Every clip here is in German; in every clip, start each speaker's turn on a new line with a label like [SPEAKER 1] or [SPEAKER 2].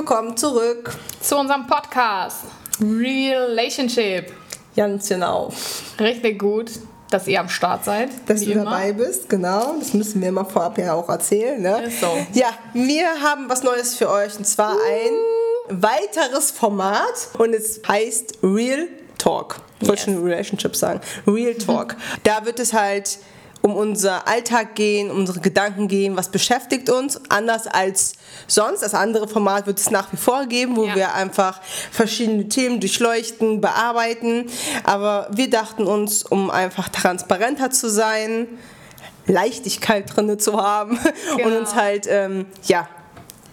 [SPEAKER 1] Willkommen zurück
[SPEAKER 2] zu unserem Podcast Relationship.
[SPEAKER 1] Ganz genau.
[SPEAKER 2] Richtig gut, dass ihr am Start seid.
[SPEAKER 1] Dass du immer. dabei bist, genau. Das müssen wir mal vorab ja auch erzählen. Ne? Ist so. Ja, wir haben was Neues für euch und zwar ein weiteres Format und es heißt Real Talk. Ich wollte yes. schon Relationship sagen. Real Talk. da wird es halt um unser Alltag gehen, um unsere Gedanken gehen, was beschäftigt uns, anders als sonst. Das andere Format wird es nach wie vor geben, wo ja. wir einfach verschiedene Themen durchleuchten, bearbeiten. Aber wir dachten uns, um einfach transparenter zu sein, Leichtigkeit drin zu haben genau. und uns halt, ähm, ja,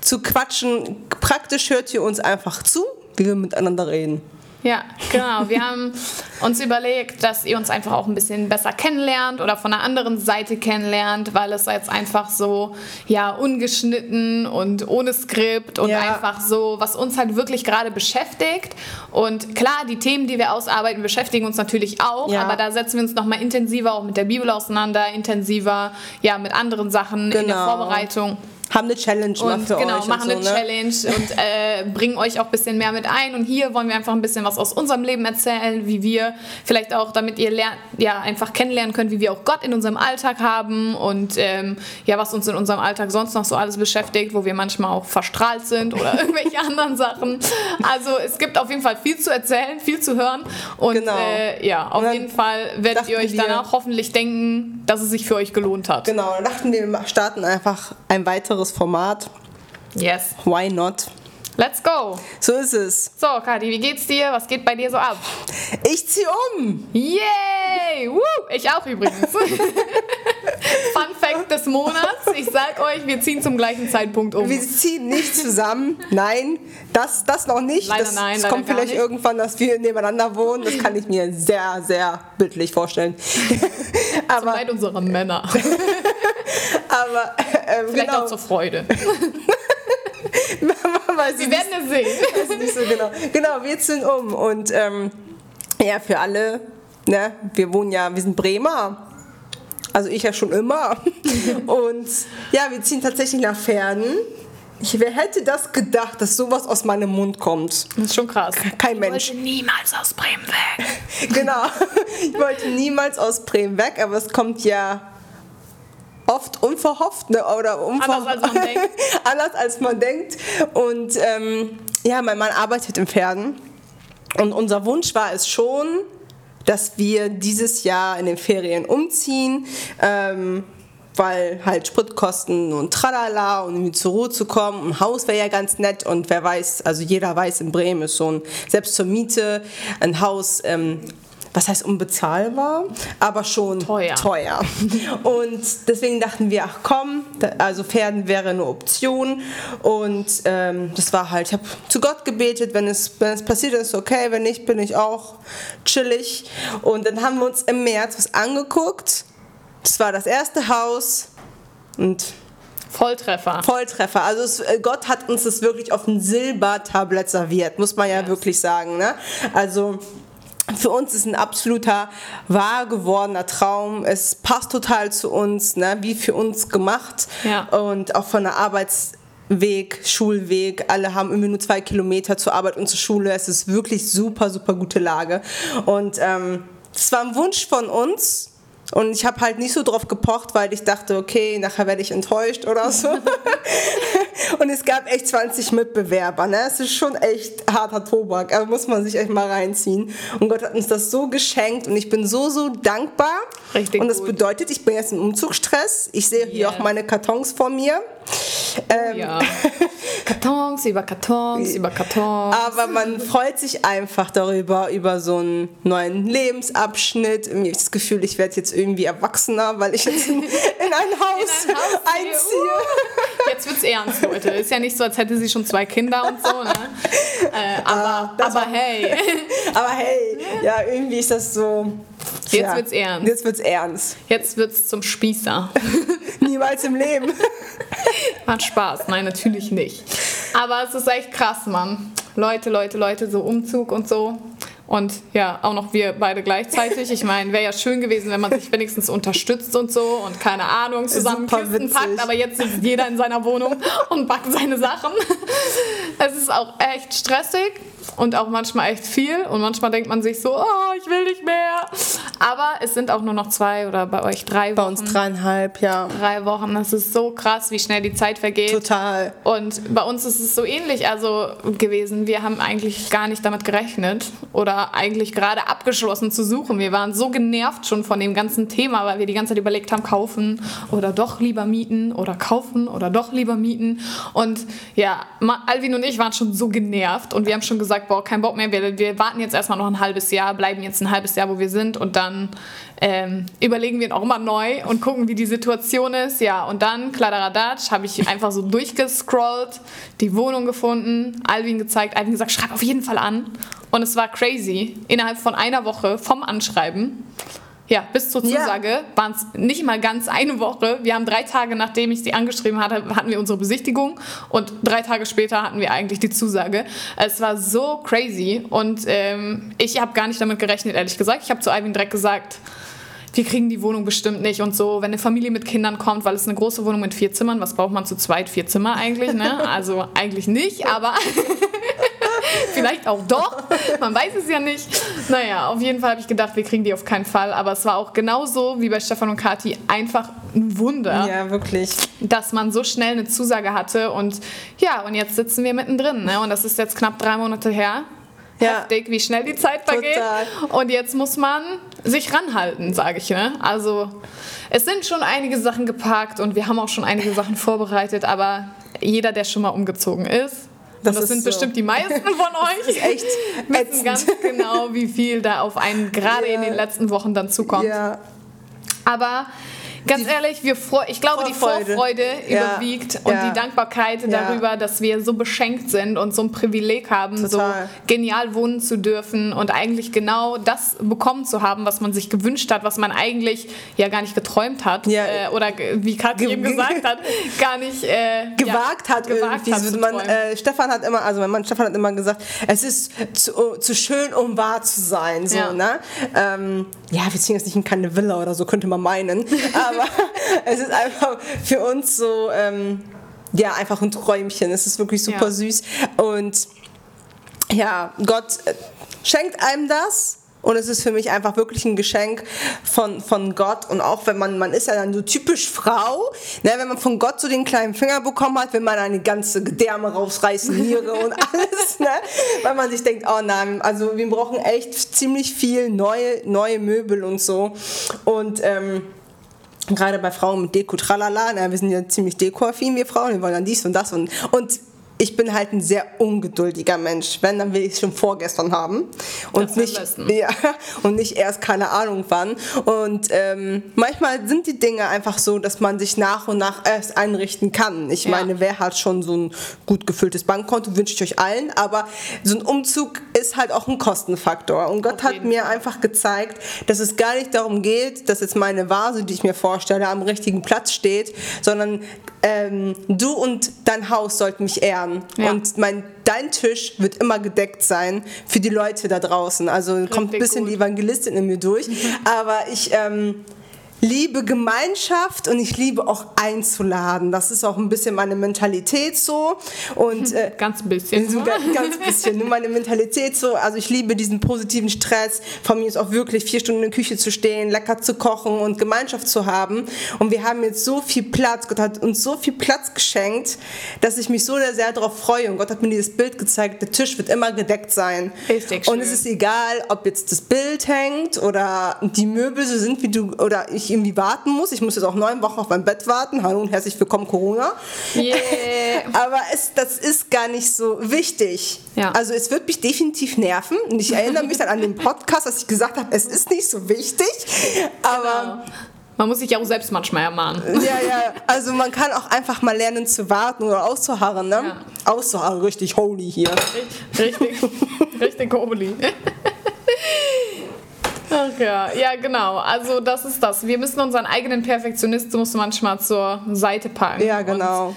[SPEAKER 1] zu quatschen. Praktisch hört ihr uns einfach zu, wie wir miteinander reden.
[SPEAKER 2] Ja, genau. Wir haben uns überlegt, dass ihr uns einfach auch ein bisschen besser kennenlernt oder von einer anderen Seite kennenlernt, weil es jetzt einfach so, ja, ungeschnitten und ohne Skript und ja. einfach so, was uns halt wirklich gerade beschäftigt. Und klar, die Themen, die wir ausarbeiten, beschäftigen uns natürlich auch, ja. aber da setzen wir uns nochmal intensiver auch mit der Bibel auseinander, intensiver, ja, mit anderen Sachen genau. in der genau. Vorbereitung
[SPEAKER 1] haben eine Challenge
[SPEAKER 2] und für genau, machen und so, eine ne? Challenge und äh, bringen euch auch ein bisschen mehr mit ein. Und hier wollen wir einfach ein bisschen was aus unserem Leben erzählen, wie wir vielleicht auch, damit ihr lernt, ja, einfach kennenlernen könnt, wie wir auch Gott in unserem Alltag haben und ähm, ja, was uns in unserem Alltag sonst noch so alles beschäftigt, wo wir manchmal auch verstrahlt sind oder irgendwelche anderen Sachen. Also es gibt auf jeden Fall viel zu erzählen, viel zu hören. Und genau. äh, ja, auf jeden Fall werdet ihr euch danach hoffentlich denken, dass es sich für euch gelohnt hat.
[SPEAKER 1] Genau, dann dachten wir, wir starten einfach ein weiteres weiteres Format.
[SPEAKER 2] Yes.
[SPEAKER 1] Why not?
[SPEAKER 2] Let's go.
[SPEAKER 1] So ist es.
[SPEAKER 2] So, Kati, wie geht's dir? Was geht bei dir so ab?
[SPEAKER 1] Ich zieh um.
[SPEAKER 2] Yay! Woo! Ich auch übrigens. Fun Fact des Monats. Ich sag euch, wir ziehen zum gleichen Zeitpunkt um.
[SPEAKER 1] Wir ziehen nicht zusammen. Nein, das, das noch nicht.
[SPEAKER 2] Leider
[SPEAKER 1] das,
[SPEAKER 2] nein.
[SPEAKER 1] Es kommt vielleicht
[SPEAKER 2] nicht.
[SPEAKER 1] irgendwann, dass wir nebeneinander wohnen. Das kann ich mir sehr, sehr bildlich vorstellen.
[SPEAKER 2] Aber, Zum Leid unserer Männer.
[SPEAKER 1] Aber
[SPEAKER 2] ähm, vielleicht genau. auch zur Freude. wir werden es sehen.
[SPEAKER 1] nicht so genau. Genau, wir ziehen um. Und ähm, ja, für alle, ne, wir wohnen ja, wir sind Bremer. Also ich ja schon immer. Und ja, wir ziehen tatsächlich nach Pferden. Ich, wer hätte das gedacht, dass sowas aus meinem Mund kommt?
[SPEAKER 2] Das ist schon krass.
[SPEAKER 1] Kein Mensch.
[SPEAKER 2] Ich wollte niemals aus Bremen weg.
[SPEAKER 1] genau. Ich wollte niemals aus Bremen weg, aber es kommt ja oft unverhofft ne? oder
[SPEAKER 2] unverhofft. Anders als man denkt.
[SPEAKER 1] Anders als man denkt. Und ähm, ja, mein Mann arbeitet in Pferden. Und unser Wunsch war es schon, dass wir dieses Jahr in den Ferien umziehen. Ähm, weil halt Spritkosten und tralala und irgendwie zur Ruhe zu kommen. Ein Haus wäre ja ganz nett und wer weiß, also jeder weiß, in Bremen ist so ein, selbst zur Miete, ein Haus ähm, was heißt unbezahlbar, aber schon
[SPEAKER 2] teuer.
[SPEAKER 1] teuer. Und deswegen dachten wir, ach komm, also Pferden wäre eine Option. Und ähm, das war halt, ich habe zu Gott gebetet, wenn es, wenn es passiert ist, okay, wenn nicht, bin ich auch chillig. Und dann haben wir uns im März was angeguckt. Das war das erste Haus und
[SPEAKER 2] Volltreffer.
[SPEAKER 1] Volltreffer. Also es, äh, Gott hat uns das wirklich auf ein Silbertablett serviert, muss man ja yes. wirklich sagen. Ne? Also für uns ist ein absoluter wahr gewordener Traum. Es passt total zu uns, ne? wie für uns gemacht.
[SPEAKER 2] Ja.
[SPEAKER 1] Und auch von der Arbeitsweg, Schulweg. Alle haben irgendwie nur zwei Kilometer zur Arbeit und zur Schule. Es ist wirklich super, super gute Lage. Und ähm, das war ein Wunsch von uns und ich habe halt nicht so drauf gepocht, weil ich dachte, okay, nachher werde ich enttäuscht oder so. und es gab echt 20 Mitbewerber. Ne? Es ist schon echt harter Tobak, aber muss man sich echt mal reinziehen. Und Gott hat uns das so geschenkt und ich bin so, so dankbar.
[SPEAKER 2] Richtig
[SPEAKER 1] und das
[SPEAKER 2] gut.
[SPEAKER 1] bedeutet, ich bin jetzt im Umzugsstress. Ich sehe hier yeah. auch meine Kartons vor mir.
[SPEAKER 2] Ähm, ja. Kartons über Kartons über Kartons.
[SPEAKER 1] Aber man freut sich einfach darüber, über so einen neuen Lebensabschnitt. Ich habe das Gefühl, ich werde jetzt irgendwie erwachsener, weil ich jetzt in, in ein Haus, in ein Haus einziehe.
[SPEAKER 2] Uh, jetzt wird's ernst, Leute. Ist ja nicht so, als hätte sie schon zwei Kinder und so, ne? Äh, aber, ah, aber hey.
[SPEAKER 1] aber hey, ja, irgendwie ist das so.
[SPEAKER 2] Jetzt ja, wird's ernst.
[SPEAKER 1] Jetzt wird's ernst.
[SPEAKER 2] Jetzt wird's zum Spießer.
[SPEAKER 1] Niemals im Leben.
[SPEAKER 2] Macht Spaß. Nein, natürlich nicht. Aber es ist echt krass, Mann. Leute, Leute, Leute, so Umzug und so Und ja, auch noch wir beide gleichzeitig. Ich meine, wäre ja schön gewesen, wenn man sich wenigstens unterstützt und so und keine Ahnung, zusammen Super Kisten witzig. packt. Aber jetzt sitzt jeder in seiner Wohnung und packt seine Sachen. Es ist auch echt stressig und auch manchmal echt viel. Und manchmal denkt man sich so, oh, ich will nicht mehr. Aber es sind auch nur noch zwei oder bei euch drei Wochen.
[SPEAKER 1] Bei uns dreieinhalb, ja.
[SPEAKER 2] Drei Wochen. Das ist so krass, wie schnell die Zeit vergeht.
[SPEAKER 1] Total.
[SPEAKER 2] Und bei uns ist es so ähnlich also gewesen. Wir haben eigentlich gar nicht damit gerechnet oder eigentlich gerade abgeschlossen zu suchen. Wir waren so genervt schon von dem ganzen Thema, weil wir die ganze Zeit überlegt haben, kaufen oder doch lieber mieten oder kaufen oder doch lieber mieten. Und ja, Alvin und ich waren schon so genervt und wir haben schon gesagt, boah, kein Bock mehr, wir, wir warten jetzt erstmal noch ein halbes Jahr, bleiben jetzt ein halbes Jahr, wo wir sind und dann ähm, überlegen wir nochmal neu und gucken, wie die Situation ist. Ja, und dann, Kladderadatsch, habe ich einfach so durchgescrollt, die Wohnung gefunden, Alvin gezeigt, Alvin gesagt, schreib auf jeden Fall an. Und es war crazy. Innerhalb von einer Woche vom Anschreiben ja, bis zur Zusage ja. waren es nicht mal ganz eine Woche. Wir haben drei Tage, nachdem ich sie angeschrieben hatte, hatten wir unsere Besichtigung und drei Tage später hatten wir eigentlich die Zusage. Es war so crazy und ähm, ich habe gar nicht damit gerechnet, ehrlich gesagt. Ich habe zu Alvin direkt gesagt, wir kriegen die Wohnung bestimmt nicht und so. Wenn eine Familie mit Kindern kommt, weil es eine große Wohnung mit vier Zimmern, was braucht man zu zweit? Vier Zimmer eigentlich, ne? Also eigentlich nicht, aber Vielleicht auch doch. Man weiß es ja nicht. Naja, auf jeden Fall habe ich gedacht, wir kriegen die auf keinen Fall. Aber es war auch genauso wie bei Stefan und Kati einfach ein Wunder.
[SPEAKER 1] Ja, wirklich.
[SPEAKER 2] Dass man so schnell eine Zusage hatte. Und ja, und jetzt sitzen wir mittendrin. Ne? Und das ist jetzt knapp drei Monate her. Ja. Heftig, wie schnell die Zeit vergeht. Total. Und jetzt muss man sich ranhalten, sage ich. Ne? Also es sind schon einige Sachen geparkt und wir haben auch schon einige Sachen vorbereitet, aber jeder, der schon mal umgezogen ist, das, das sind so. bestimmt die meisten von euch. Echt wissen ganz genau, wie viel da auf einen gerade ja. in den letzten Wochen dann zukommt. Ja. Aber Ganz die ehrlich, wir ich glaube, Vorfreude. die Vorfreude ja. überwiegt und ja. die Dankbarkeit ja. darüber, dass wir so beschenkt sind und so ein Privileg haben, Total. so genial wohnen zu dürfen und eigentlich genau das bekommen zu haben, was man sich gewünscht hat, was man eigentlich ja gar nicht geträumt hat äh, oder wie Katja eben gesagt hat, gar nicht äh,
[SPEAKER 1] gewagt hat. Gewagt hat man, äh, Stefan hat immer, also mein Mann Stefan hat immer gesagt, es ist zu, zu schön, um wahr zu sein. So, ne? Ähm, ja, wir ziehen jetzt nicht in keine Villa oder so, könnte man meinen. Aber es ist einfach für uns so, ähm, ja, einfach ein Träumchen. Es ist wirklich super ja. süß. Und ja, Gott äh, schenkt einem das und es ist für mich einfach wirklich ein Geschenk von, von Gott. Und auch wenn man, man ist ja dann so typisch Frau, ne, wenn man von Gott so den kleinen Finger bekommen hat, will man eine ganze Gedärme rausreißen, Niere und alles, ne? Weil man sich denkt, oh nein, also wir brauchen echt ziemlich viel neue, neue Möbel und so. Und ähm, gerade bei Frauen mit Deko, tralala, na, wir sind ja ziemlich dekoaffin, wir Frauen, wir wollen dann dies und das und, und ich bin halt ein sehr ungeduldiger Mensch. Wenn, dann will ich es schon vorgestern haben. Und nicht, ja, und nicht erst keine Ahnung wann. Und ähm, manchmal sind die Dinge einfach so, dass man sich nach und nach erst einrichten kann. Ich ja. meine, wer hat schon so ein gut gefülltes Bankkonto, wünsche ich euch allen. Aber so ein Umzug ist halt auch ein Kostenfaktor. Und Gott hat mir Fall. einfach gezeigt, dass es gar nicht darum geht, dass jetzt meine Vase, die ich mir vorstelle, am richtigen Platz steht, sondern ähm, du und dein Haus sollten mich ehren. Ja. Und mein, dein Tisch wird immer gedeckt sein für die Leute da draußen. Also Richtig kommt ein bisschen gut. die Evangelistin in mir durch. Mhm. Aber ich ähm, liebe Gemeinschaft und ich liebe auch einzuladen. Das ist auch ein bisschen meine Mentalität so. Und,
[SPEAKER 2] äh, ganz bisschen.
[SPEAKER 1] So ganz, ganz bisschen. Nur meine Mentalität so. Also ich liebe diesen positiven Stress. Von mir ist auch wirklich vier Stunden in der Küche zu stehen, lecker zu kochen und Gemeinschaft zu haben. Und wir haben jetzt so viel Platz. Gott hat uns so viel Platz geschenkt, dass ich mich so sehr darauf freue. Und Gott hat mir dieses Bild gezeigt. Der Tisch wird immer gedeckt sein. Richtig und es ist egal, ob jetzt das Bild hängt oder die Möbel so sind, wie du oder ich irgendwie warten muss. Ich muss jetzt auch neun Wochen auf mein Bett warten. Hallo und herzlich willkommen, Corona. Yeah. Aber es, das ist gar nicht so wichtig. Ja. Also es wird mich definitiv nerven. Und ich erinnere mich dann an den Podcast, dass ich gesagt habe, es ist nicht so wichtig. Aber...
[SPEAKER 2] Genau. Man muss sich ja auch selbst manchmal ermahnen.
[SPEAKER 1] Ja, ja. Also man kann auch einfach mal lernen zu warten oder auszuharren, ne? Ja. Auszuharren, richtig holy hier.
[SPEAKER 2] Richtig, richtig holy. Ach ja, ja genau. Also das ist das. Wir müssen unseren eigenen Perfektionismus manchmal zur Seite packen.
[SPEAKER 1] Ja, genau.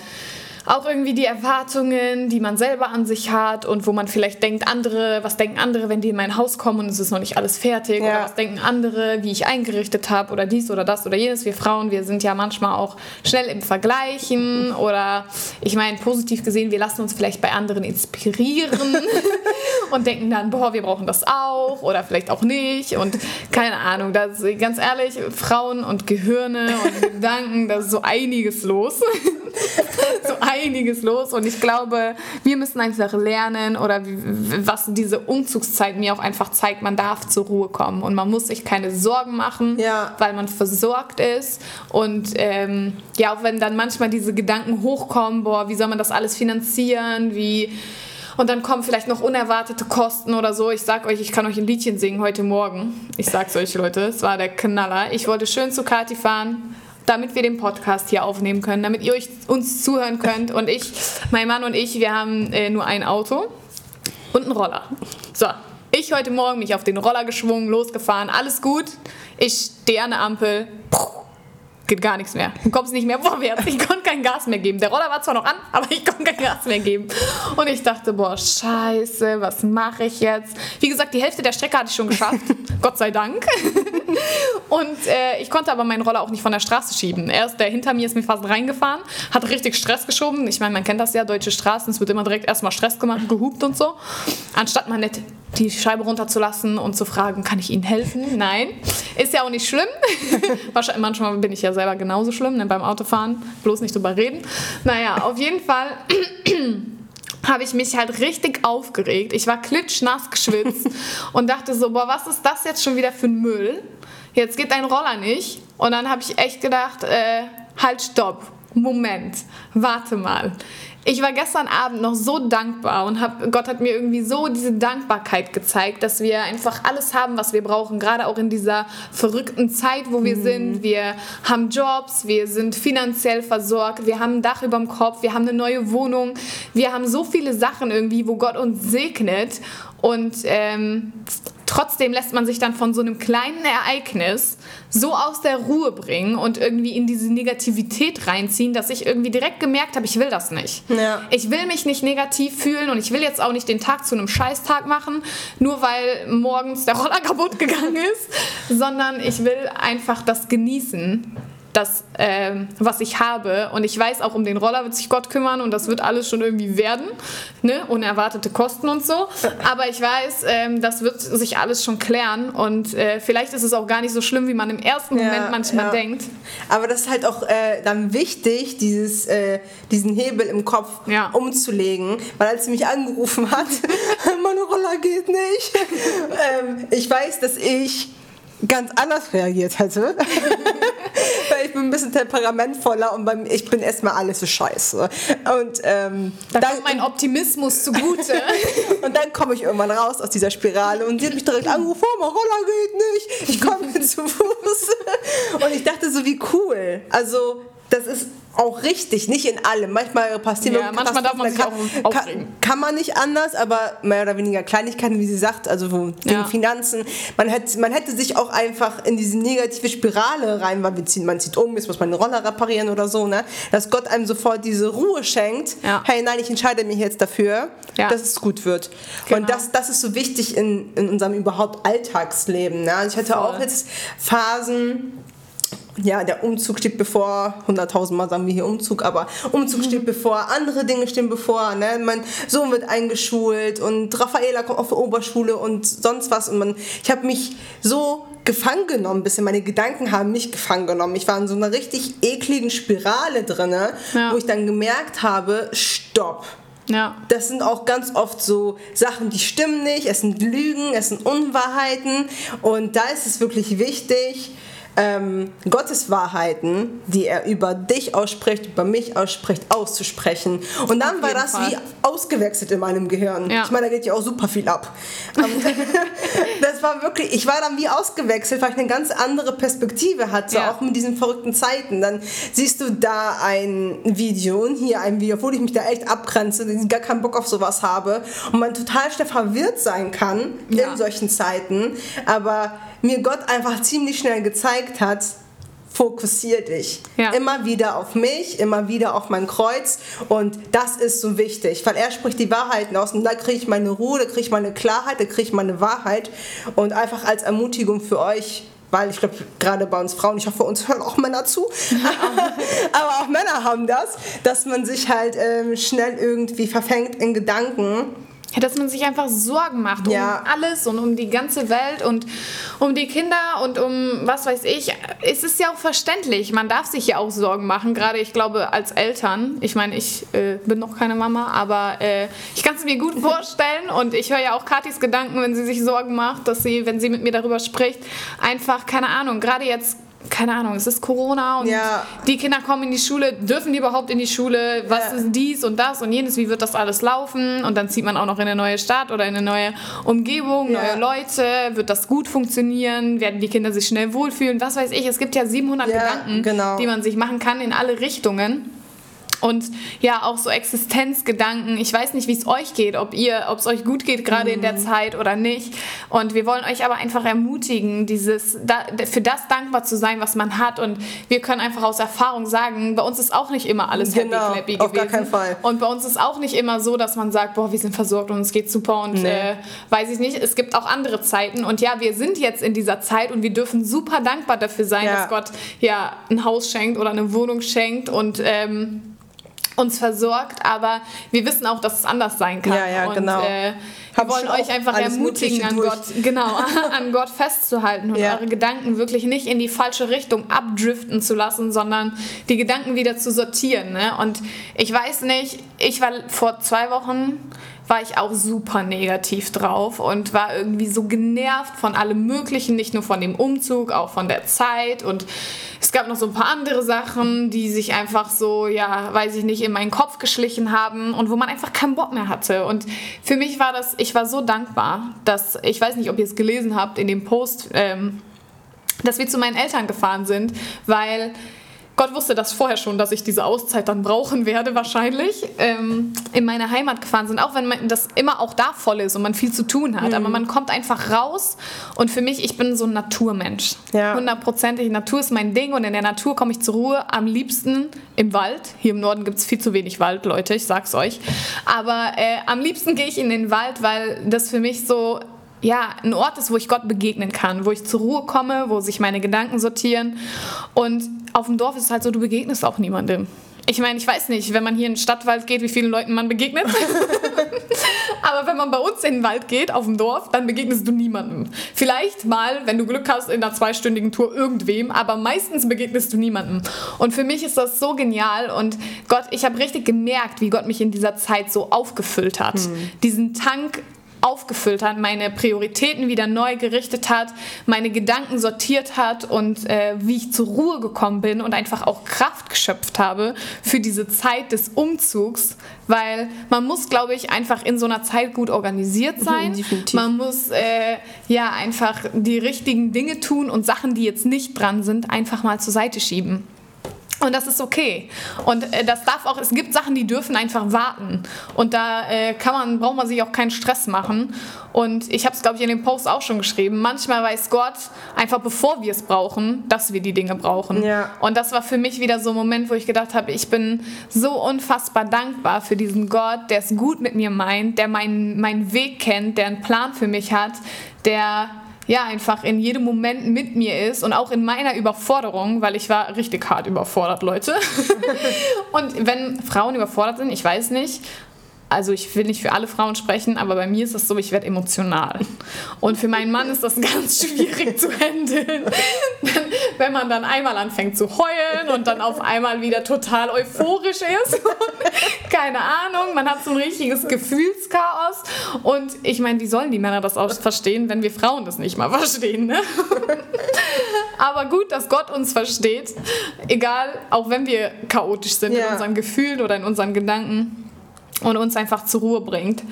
[SPEAKER 2] auch irgendwie die Erwartungen, die man selber an sich hat und wo man vielleicht denkt, andere, was denken andere, wenn die in mein Haus kommen und es ist noch nicht alles fertig ja. oder was denken andere, wie ich eingerichtet habe oder dies oder das oder jenes. Wir Frauen, wir sind ja manchmal auch schnell im Vergleichen oder ich meine positiv gesehen, wir lassen uns vielleicht bei anderen inspirieren und denken dann, boah, wir brauchen das auch oder vielleicht auch nicht und keine Ahnung, das ganz ehrlich, Frauen und Gehirne und Gedanken, da ist so einiges los. so einiges los und ich glaube, wir müssen einfach lernen oder was diese Umzugszeit mir auch einfach zeigt, man darf zur Ruhe kommen und man muss sich keine Sorgen machen, ja. weil man versorgt ist und ähm, ja, auch wenn dann manchmal diese Gedanken hochkommen, boah, wie soll man das alles finanzieren, wie und dann kommen vielleicht noch unerwartete Kosten oder so. Ich sag euch, ich kann euch ein Liedchen singen heute Morgen. Ich sag's euch, Leute, es war der Knaller. Ich wollte schön zu Kati fahren, damit wir den Podcast hier aufnehmen können, damit ihr euch uns zuhören könnt. Und ich, mein Mann und ich, wir haben äh, nur ein Auto und einen Roller. So, ich heute Morgen mich auf den Roller geschwungen, losgefahren, alles gut. Ich stehe an der Ampel. Geht gar nichts mehr. Du kommst nicht mehr vorwärts. Ich konnte kein Gas mehr geben. Der Roller war zwar noch an, aber ich konnte kein Gas mehr geben. Und ich dachte, boah, scheiße, was mache ich jetzt? Wie gesagt, die Hälfte der Strecke hatte ich schon geschafft. Gott sei Dank. Und äh, ich konnte aber meinen Roller auch nicht von der Straße schieben. Erst der hinter mir ist mir fast reingefahren, hat richtig Stress geschoben. Ich meine, man kennt das ja, deutsche Straßen, es wird immer direkt erstmal Stress gemacht, gehupt und so. Anstatt mal nicht die Scheibe runterzulassen und zu fragen, kann ich Ihnen helfen? Nein. Ist ja auch nicht schlimm. Wahrscheinlich, manchmal bin ich ja selber genauso schlimm ne, beim Autofahren. Bloß nicht drüber reden. Naja, auf jeden Fall habe ich mich halt richtig aufgeregt. Ich war klitschnass geschwitzt und dachte so, boah, was ist das jetzt schon wieder für ein Müll? Jetzt geht dein Roller nicht. Und dann habe ich echt gedacht, äh, halt, stopp. Moment, warte mal ich war gestern Abend noch so dankbar und hab, Gott hat mir irgendwie so diese Dankbarkeit gezeigt, dass wir einfach alles haben, was wir brauchen, gerade auch in dieser verrückten Zeit, wo wir mhm. sind. Wir haben Jobs, wir sind finanziell versorgt, wir haben ein Dach über dem Kopf, wir haben eine neue Wohnung, wir haben so viele Sachen irgendwie, wo Gott uns segnet und ähm, trotzdem lässt man sich dann von so einem kleinen Ereignis so aus der Ruhe bringen und irgendwie in diese Negativität reinziehen, dass ich irgendwie direkt gemerkt habe, ich will das nicht. Ja. Ich will mich nicht negativ fühlen und ich will jetzt auch nicht den Tag zu einem Scheißtag machen, nur weil morgens der Roller kaputt gegangen ist, sondern ich will einfach das genießen das, äh, was ich habe. Und ich weiß auch, um den Roller wird sich Gott kümmern und das wird alles schon irgendwie werden. Ne? Unerwartete Kosten und so. Aber ich weiß, äh, das wird sich alles schon klären. Und äh, vielleicht ist es auch gar nicht so schlimm, wie man im ersten ja, Moment manchmal ja. denkt.
[SPEAKER 1] Aber das ist halt auch äh, dann wichtig, dieses, äh, diesen Hebel im Kopf ja. umzulegen. Weil als sie mich angerufen hat, meine Roller geht nicht. ähm, ich weiß, dass ich ganz anders reagiert hätte. Weil ich bin ein bisschen temperamentvoller und beim, ich bin erstmal alles so scheiße. Und ähm,
[SPEAKER 2] da dann, kommt mein Optimismus zugute.
[SPEAKER 1] und dann komme ich irgendwann raus aus dieser Spirale und sie hat mich direkt angerufen, oh, mein Roller geht nicht, ich komme zu Fuß. Und ich dachte so, wie cool. Also das ist auch richtig, nicht in allem. Manchmal passieren
[SPEAKER 2] ja, manchmal darf man sich kann, auch
[SPEAKER 1] kann, kann, man nicht anders, aber mehr oder weniger Kleinigkeiten, wie sie sagt, also wegen ja. Finanzen. Man hätte, man hätte sich auch einfach in diese negative Spirale rein, weil wir ziehen, man zieht um, jetzt muss man den Roller reparieren oder so, ne? Dass Gott einem sofort diese Ruhe schenkt. Ja. Hey, nein, ich entscheide mich jetzt dafür, ja. dass es gut wird. Genau. Und das, das ist so wichtig in, in unserem überhaupt Alltagsleben. Ne? Also ich hatte Voll. auch jetzt Phasen, ja, der Umzug steht bevor, 100.000 Mal sagen wir hier Umzug, aber Umzug steht bevor, andere Dinge stehen bevor, ne? mein Sohn wird eingeschult und Raffaela kommt auf die Oberschule und sonst was und man, ich habe mich so gefangen genommen, bisschen meine Gedanken haben mich gefangen genommen. Ich war in so einer richtig ekligen Spirale drin, ja. wo ich dann gemerkt habe, stopp. Ja. Das sind auch ganz oft so Sachen, die stimmen nicht, es sind Lügen, es sind Unwahrheiten und da ist es wirklich wichtig, ähm, Gottes Wahrheiten, die er über dich ausspricht, über mich ausspricht, auszusprechen. Und dann war das Fall. wie ausgewechselt in meinem Gehirn. Ja. Ich meine, da geht ja auch super viel ab. Ähm, das war wirklich, ich war dann wie ausgewechselt, weil ich eine ganz andere Perspektive hatte, ja. auch mit diesen verrückten Zeiten. Dann siehst du da ein Video und hier ein Video, obwohl ich mich da echt abgrenze, gar keinen Bock auf sowas habe und man total schnell verwirrt sein kann ja. in solchen Zeiten. Aber mir Gott einfach ziemlich schnell gezeigt hat, fokussier dich. Ja. Immer wieder auf mich, immer wieder auf mein Kreuz. Und das ist so wichtig, weil er spricht die Wahrheiten aus. Und da kriege ich meine Ruhe, da kriege ich meine Klarheit, da kriege ich meine Wahrheit. Und einfach als Ermutigung für euch, weil ich glaube, gerade bei uns Frauen, ich hoffe, uns hören auch Männer zu, aber auch Männer haben das, dass man sich halt ähm, schnell irgendwie verfängt in Gedanken
[SPEAKER 2] dass man sich einfach Sorgen macht um ja. alles und um die ganze Welt und um die Kinder und um was weiß ich. Es ist ja auch verständlich. Man darf sich ja auch Sorgen machen, gerade ich glaube als Eltern. Ich meine, ich äh, bin noch keine Mama, aber äh, ich kann es mir gut vorstellen und ich höre ja auch Katis Gedanken, wenn sie sich Sorgen macht, dass sie, wenn sie mit mir darüber spricht, einfach, keine Ahnung, gerade jetzt keine Ahnung, es ist Corona und ja. die Kinder kommen in die Schule, dürfen die überhaupt in die Schule? Was ja. ist dies und das und jenes? Wie wird das alles laufen? Und dann zieht man auch noch in eine neue Stadt oder in eine neue Umgebung, ja. neue Leute. Wird das gut funktionieren? Werden die Kinder sich schnell wohlfühlen? Was weiß ich. Es gibt ja 700 Gedanken, genau. die man sich machen kann in alle Richtungen. Und ja, auch so Existenzgedanken. Ich weiß nicht, wie es euch geht, ob ihr, ob es euch gut geht gerade mhm. in der mhm. Zeit oder nicht. Und wir wollen euch aber einfach ermutigen, dieses, da, für das dankbar zu sein, was man hat. Und wir können einfach aus Erfahrung sagen, bei uns ist auch nicht immer alles genau, happy clappy
[SPEAKER 1] auf gewesen. Gar keinen Fall.
[SPEAKER 2] Und bei uns ist auch nicht immer so, dass man sagt, boah, wir sind versorgt und es geht super und nee. äh, weiß ich nicht. Es gibt auch andere Zeiten. Und ja, wir sind jetzt in dieser Zeit und wir dürfen super dankbar dafür sein, ja. dass Gott ja ein Haus schenkt oder eine Wohnung schenkt und ähm, uns versorgt, aber wir wissen auch, dass es anders sein kann.
[SPEAKER 1] Ja, ja, und, genau.
[SPEAKER 2] Äh, wir wollen euch einfach ermutigen, an Gott, genau, an Gott festzuhalten und ja. eure Gedanken wirklich nicht in die falsche Richtung abdriften zu lassen, sondern die Gedanken wieder zu sortieren. Ne? Und ich weiß nicht, ich war vor zwei Wochen war ich auch super negativ drauf und war irgendwie so genervt von allem Möglichen, nicht nur von dem Umzug, auch von der Zeit und es gab noch so ein paar andere Sachen, die sich einfach so, ja, weiß ich nicht, in meinen Kopf geschlichen haben und wo man einfach keinen Bock mehr hatte. Und für mich war das, ich war so dankbar, dass, ich weiß nicht, ob ihr es gelesen habt in dem Post, ähm, dass wir zu meinen Eltern gefahren sind, weil Gott wusste das vorher schon, dass ich diese Auszeit dann brauchen werde, wahrscheinlich, ähm, in meine Heimat gefahren sind. Auch wenn man das immer auch da voll ist und man viel zu tun hat. Mhm. Aber man kommt einfach raus. Und für mich, ich bin so ein Naturmensch. Hundertprozentig. Ja. Natur ist mein Ding und in der Natur komme ich zur Ruhe. Am liebsten im Wald. Hier im Norden gibt es viel zu wenig Wald, Leute, ich sag's euch. Aber äh, am liebsten gehe ich in den Wald, weil das für mich so ja, ein Ort ist, wo ich Gott begegnen kann, wo ich zur Ruhe komme, wo sich meine Gedanken sortieren. Und auf dem Dorf ist es halt so, du begegnest auch niemandem. Ich meine, ich weiß nicht, wenn man hier in den Stadtwald geht, wie vielen Leuten man begegnet. Aber wenn man bei uns in den Wald geht, auf dem Dorf, dann begegnest du niemandem. Vielleicht mal, wenn du Glück hast, in einer zweistündigen Tour irgendwem, aber meistens begegnest du niemandem. Und für mich ist das so genial und Gott, ich habe richtig gemerkt, wie Gott mich in dieser Zeit so aufgefüllt hat. Hm. Diesen Tank aufgefüllt hat, meine Prioritäten wieder neu gerichtet hat, meine Gedanken sortiert hat und äh, wie ich zur Ruhe gekommen bin und einfach auch Kraft geschöpft habe für diese Zeit des Umzugs, weil man muss, glaube ich, einfach in so einer Zeit gut organisiert sein. Definitiv. Man muss äh, ja einfach die richtigen Dinge tun und Sachen, die jetzt nicht dran sind, einfach mal zur Seite schieben. Und das ist okay. Und äh, das darf auch, es gibt Sachen, die dürfen einfach warten. Und da äh, kann man, braucht man sich auch keinen Stress machen. Und ich habe es, glaube ich, in dem Post auch schon geschrieben. Manchmal weiß Gott einfach, bevor wir es brauchen, dass wir die Dinge brauchen. Ja. Und das war für mich wieder so ein Moment, wo ich gedacht habe, ich bin so unfassbar dankbar für diesen Gott, der es gut mit mir meint, der meinen, meinen Weg kennt, der einen Plan für mich hat, der ja einfach in jedem Moment mit mir ist und auch in meiner Überforderung, weil ich war richtig hart überfordert, Leute. und wenn Frauen überfordert sind, ich weiß nicht, also ich will nicht für alle Frauen sprechen, aber bei mir ist das so, ich werde emotional. Und für meinen Mann ist das ganz schwierig zu handeln. Wenn man dann einmal anfängt zu heulen und dann auf einmal wieder total euphorisch ist. Keine Ahnung, man hat so ein richtiges Gefühlschaos. Und ich meine, wie sollen die Männer das auch verstehen, wenn wir Frauen das nicht mal verstehen? Ne? Aber gut, dass Gott uns versteht. Egal, auch wenn wir chaotisch sind ja. in unseren Gefühlen oder in unseren Gedanken und uns einfach zur Ruhe bringt.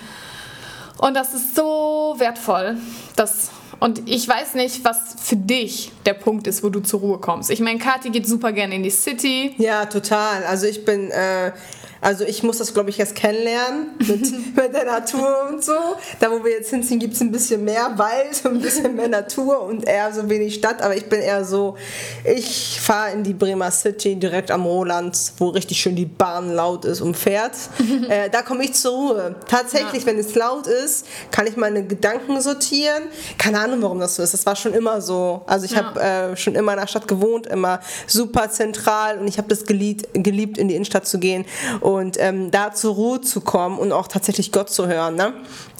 [SPEAKER 2] Und das ist so wertvoll. Das, und ich weiß nicht, was für dich der Punkt ist, wo du zur Ruhe kommst. Ich meine, Kathi geht super gerne in die City.
[SPEAKER 1] Ja, total. Also ich bin... Äh Also ich muss das, glaube ich, erst kennenlernen mit, mit der Natur und so. Da, wo wir jetzt hinziehen, gibt es ein bisschen mehr Wald, ein bisschen mehr Natur und eher so wenig Stadt. Aber ich bin eher so, ich fahre in die Bremer City direkt am Roland, wo richtig schön die Bahn laut ist und fährt. äh, da komme ich zur Ruhe. Tatsächlich, ja. wenn es laut ist, kann ich meine Gedanken sortieren. Keine Ahnung, warum das so ist. Das war schon immer so. Also ich ja. habe äh, schon immer in der Stadt gewohnt, immer super zentral und ich habe das geliebt, geliebt, in die Innenstadt zu gehen und ähm, da zur Ruhe zu kommen und auch tatsächlich Gott zu hören. Ne?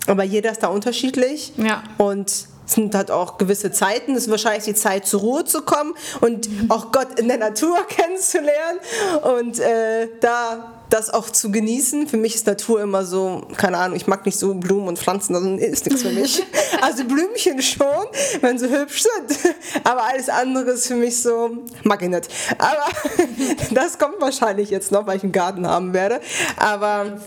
[SPEAKER 1] Aber jeder ist da unterschiedlich. Ja. Und es sind halt auch gewisse Zeiten. Es ist wahrscheinlich die Zeit, zur Ruhe zu kommen und auch Gott in der Natur kennenzulernen. Und äh, da das auch zu genießen. Für mich ist Natur immer so, keine Ahnung, ich mag nicht so Blumen und Pflanzen, das ist nichts für mich. Also Blümchen schon, wenn sie hübsch sind, aber alles andere ist für mich so, mag ich nicht. Aber das kommt wahrscheinlich jetzt noch, weil ich einen Garten haben werde. Aber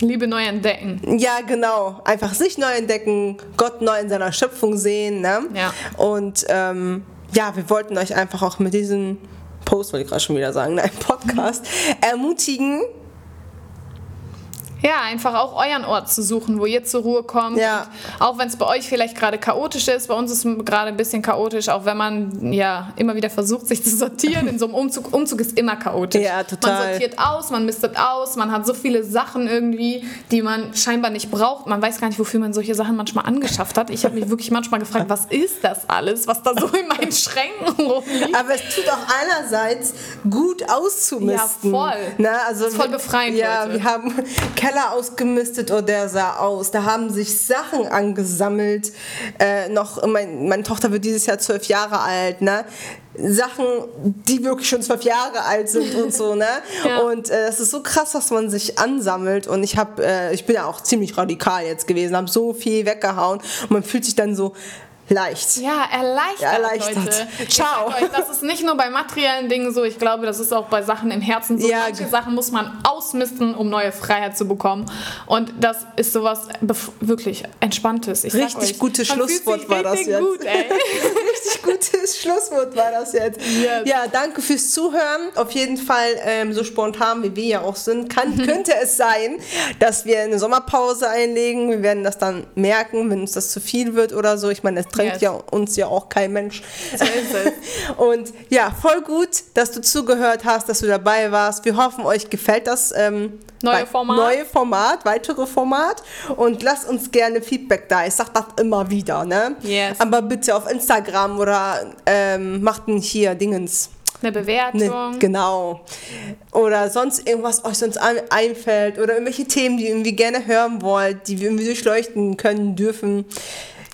[SPEAKER 2] Liebe neu entdecken.
[SPEAKER 1] Ja, genau. Einfach sich neu entdecken, Gott neu in seiner Schöpfung sehen. Ne? Ja. Und ähm, ja, wir wollten euch einfach auch mit diesem Post, wollte ich gerade schon wieder sagen, nein, Podcast, ermutigen,
[SPEAKER 2] ja, einfach auch euren Ort zu suchen, wo ihr zur Ruhe kommt. Ja. Auch wenn es bei euch vielleicht gerade chaotisch ist, bei uns ist es gerade ein bisschen chaotisch, auch wenn man ja immer wieder versucht, sich zu sortieren. In so einem Umzug, Umzug ist immer chaotisch. Ja, total. Man sortiert aus, man mistet aus, man hat so viele Sachen irgendwie, die man scheinbar nicht braucht. Man weiß gar nicht, wofür man solche Sachen manchmal angeschafft hat. Ich habe mich wirklich manchmal gefragt, was ist das alles, was da so in meinen Schränken rumliegt.
[SPEAKER 1] Aber es tut auch einerseits gut auszumisten. Ja, voll. Na, also voll befreiend. Ja, Leute. wir haben Keller ausgemistet oder der sah aus. Da haben sich Sachen angesammelt. Äh, noch, mein, meine Tochter wird dieses Jahr zwölf Jahre alt, ne? Sachen, die wirklich schon zwölf Jahre alt sind und so, ne? Ja. Und äh, es ist so krass, dass man sich ansammelt. Und ich habe, äh, ich bin ja auch ziemlich radikal jetzt gewesen, habe so viel weggehauen und man fühlt sich dann so leicht.
[SPEAKER 2] Ja, erleichtert, erleichtert. Leute. Ciao. Euch, das ist nicht nur bei materiellen Dingen so, ich glaube, das ist auch bei Sachen im Herzen so. Ja, Manche Sachen muss man ausmisten, um neue Freiheit zu bekommen. Und das ist sowas wirklich Entspanntes.
[SPEAKER 1] Ich richtig gutes Schlusswort war das jetzt. Gut, richtig gutes Schlusswort war das jetzt. Yes. Ja, danke fürs Zuhören. Auf jeden Fall, ähm, so spontan wie wir ja auch sind, kann, könnte es sein, dass wir eine Sommerpause einlegen. Wir werden das dann merken, wenn uns das zu viel wird oder so. Ich meine, es drängt yes. ja uns ja auch kein Mensch. So. Und ja, voll gut, dass du zugehört hast, dass du dabei warst. Wir hoffen, euch gefällt das. Ähm, neue Format. Neue Format, weitere Format. Und lasst uns gerne Feedback da. Ich sag das immer wieder, ne? Yes. Aber bitte auf Instagram oder ähm, macht hier Dingens.
[SPEAKER 2] Eine Bewertung. Ne,
[SPEAKER 1] genau. Oder sonst irgendwas euch sonst einfällt oder irgendwelche Themen, die ihr irgendwie gerne hören wollt, die wir irgendwie durchleuchten können, dürfen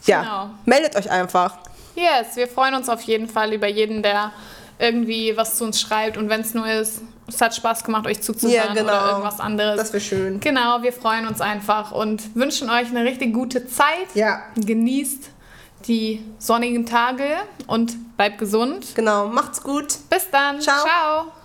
[SPEAKER 1] ja, genau. meldet euch einfach.
[SPEAKER 2] Yes, wir freuen uns auf jeden Fall über jeden, der irgendwie was zu uns schreibt und wenn es nur ist, es hat Spaß gemacht, euch zuzuhören ja, genau. oder irgendwas anderes.
[SPEAKER 1] Das wäre schön.
[SPEAKER 2] Genau, wir freuen uns einfach und wünschen euch eine richtig gute Zeit. Ja. Genießt die sonnigen Tage und bleibt gesund.
[SPEAKER 1] Genau, macht's gut.
[SPEAKER 2] Bis dann. Ciao. Ciao.